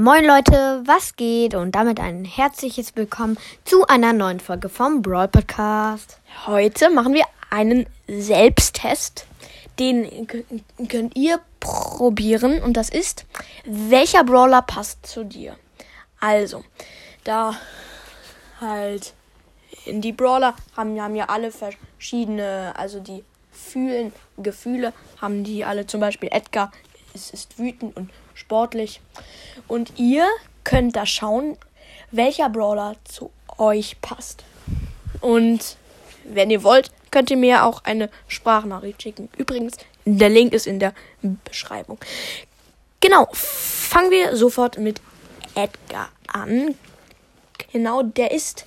Moin Leute, was geht? Und damit ein herzliches Willkommen zu einer neuen Folge vom Brawl Podcast. Heute machen wir einen Selbsttest. Den könnt ihr probieren und das ist, welcher Brawler passt zu dir? Also, da halt in die Brawler haben, haben ja alle verschiedene, also die fühlen Gefühle, haben die alle zum Beispiel Edgar ist, ist wütend und sportlich. Und ihr könnt da schauen, welcher Brawler zu euch passt. Und wenn ihr wollt, könnt ihr mir auch eine Sprachnachricht schicken. Übrigens, der Link ist in der Beschreibung. Genau, fangen wir sofort mit Edgar an. Genau, der ist,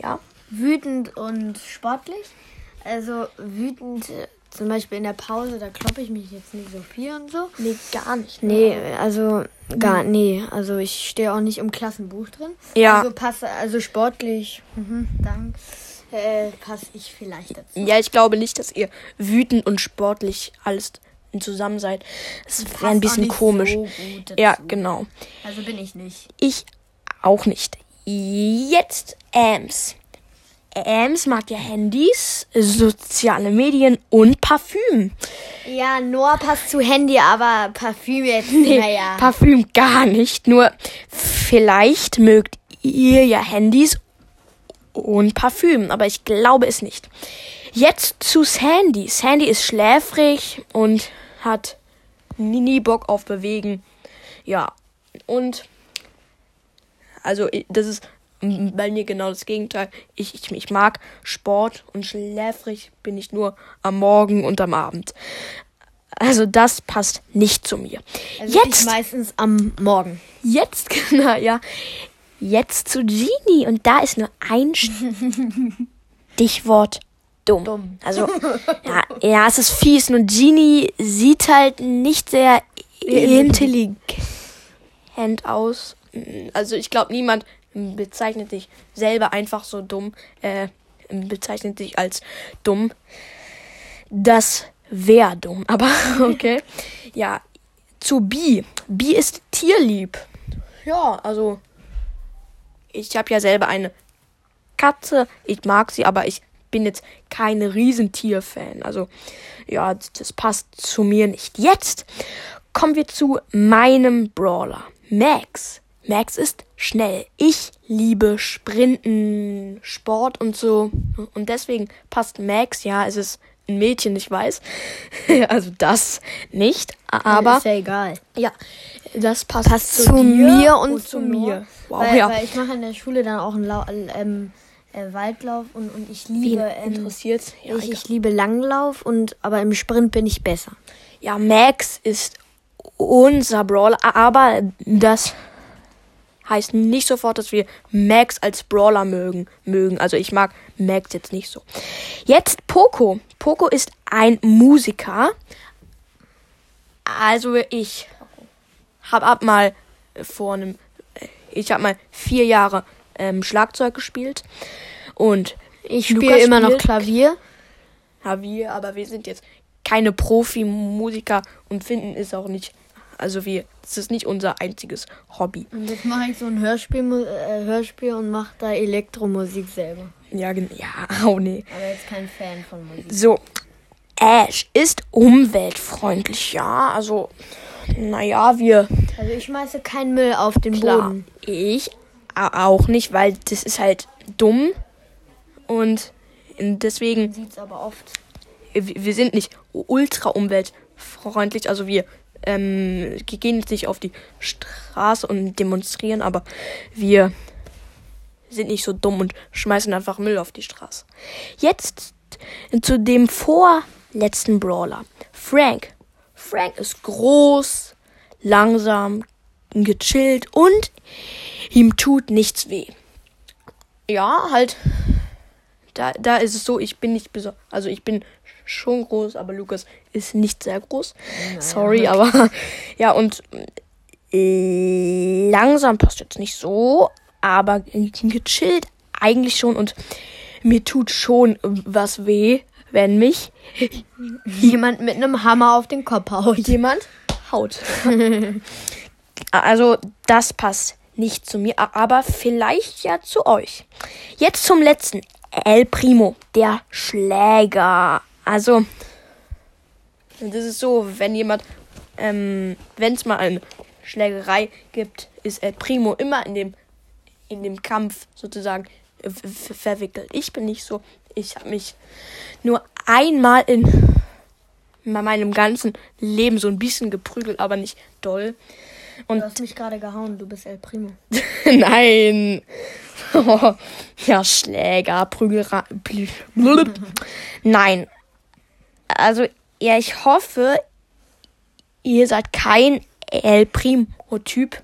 ja, Wütend und sportlich. Also wütend, zum Beispiel in der Pause, da kloppe ich mich jetzt nicht so viel und so. nee, gar nicht. Nee, also gar, nee, also ich stehe auch nicht im Klassenbuch drin. Ja. Also passe, also sportlich, mhm, dann äh, passe ich vielleicht dazu. Ja, ich glaube nicht, dass ihr wütend und sportlich alles zusammen seid. Das wäre ein bisschen komisch. so ja, genau. Also bin ich nicht. Ich auch nicht. Jetzt Ams. Ams mag ja Handys, soziale Medien und Parfüm. Ja, Noah passt zu Handy, aber Parfüm jetzt, naja. Parfüm gar nicht. Nur vielleicht mögt ihr ja Handys und Parfüm, aber ich glaube es nicht. Jetzt zu Sandy. Sandy ist schläfrig und hat nie Bock auf Bewegen. Ja, und also das ist bei mir genau das Gegenteil. Ich, ich, ich mag Sport und schläfrig bin ich nur am Morgen und am Abend. Also das passt nicht zu mir. Also Jetzt meistens am Morgen. Jetzt, genau, ja. Jetzt zu Genie. Und da ist nur ein Stichwort dumm. Dumm. Also, ja, ja, es ist fies. Nur Genie sieht halt nicht sehr intelligent aus. Also, ich glaube, niemand bezeichnet sich selber einfach so dumm. Äh, bezeichnet sich als dumm. Das wäre dumm, aber okay. Ja, zu Bi. Bi ist tierlieb. Ja, also ich habe ja selber eine Katze. Ich mag sie, aber ich bin jetzt keine Riesentier-Fan. Also ja, das passt zu mir nicht. Jetzt kommen wir zu meinem Brawler. Max. Max ist schnell. Ich liebe Sprinten, Sport und so. Und deswegen passt Max. Ja, es ist ein Mädchen, ich weiß. also das nicht. Aber ist ja egal. ja, das passt, Passt zu, dir mir und, zu zu mir. Wow, weil, ja. weil ich mache in der Schule dann auch einen Lau ähm, äh, Waldlauf und, und ich liebe ähm, interessiert's? Ja, ich, ich liebe Langlauf und aber im Sprint bin ich besser. ja, Max ist unser Brawler, aber das heißt nicht sofort, dass wir Max als Brawler mögen. mögen. Also ich mag Max jetzt nicht so. Jetzt Poco. Poco ist ein Musiker. Also ich habe ab mal vor einem, ich habe mal vier Jahre ähm, Schlagzeug gespielt und Ich spiele immer noch Klavier. Wir, aber wir sind jetzt keine Profi-Musiker und finden es auch nicht. Also wir, das ist nicht unser einziges Hobby. Und jetzt mache ich so ein Hörspiel, äh, Hörspiel und mache da Elektromusik selber. Ja, ja, oh nee. Aber jetzt kein Fan von Musik. So, Ash ist umweltfreundlich, ja. Also, naja, wir, Also ich schmeiße keinen Müll auf den klar, Boden. ich auch nicht, weil das ist halt dumm und deswegen Sieht's aber oft. wir wir sind nicht ultra umweltfreundlich, also wir ähm, gehen jetzt nicht auf die Straße und demonstrieren, aber wir sind nicht so dumm und schmeißen einfach Müll auf die Straße. Jetzt zu dem vorletzten Brawler. Frank. Frank ist groß, langsam, gechillt und ihm tut nichts weh. Ja, halt da, da ist es so, ich bin nicht besonders, also ich bin schon groß, aber Lukas ist nicht sehr groß. Sorry, aber ja, und äh, langsam passt jetzt nicht so, aber gechillt eigentlich schon und mir tut schon was weh, wenn mich Jemand mit einem Hammer auf den Kopf haut. jemand haut. Also, das passt nicht zu mir, aber vielleicht ja zu euch. Jetzt zum letzten. El Primo, der Schläger. Also, das ist so, wenn jemand, ähm, wenn es mal eine Schlägerei gibt, ist El Primo immer in dem, in dem Kampf sozusagen verwickelt. Ich bin nicht so. Ich habe mich nur einmal in meinem ganzen Leben so ein bisschen geprügelt, aber nicht doll. Und du hast mich gerade gehauen, du bist El Primo. Nein. Ja, Schläger, Prügelra. Nein. Also, ja, ich hoffe, ihr seid kein El Primo-Typ.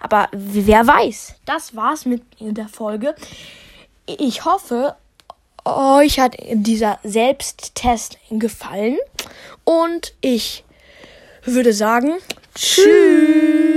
Aber wer weiß. Das war's mit der Folge. Ich hoffe, euch hat dieser Selbsttest gefallen. Und ich würde sagen, tschüss.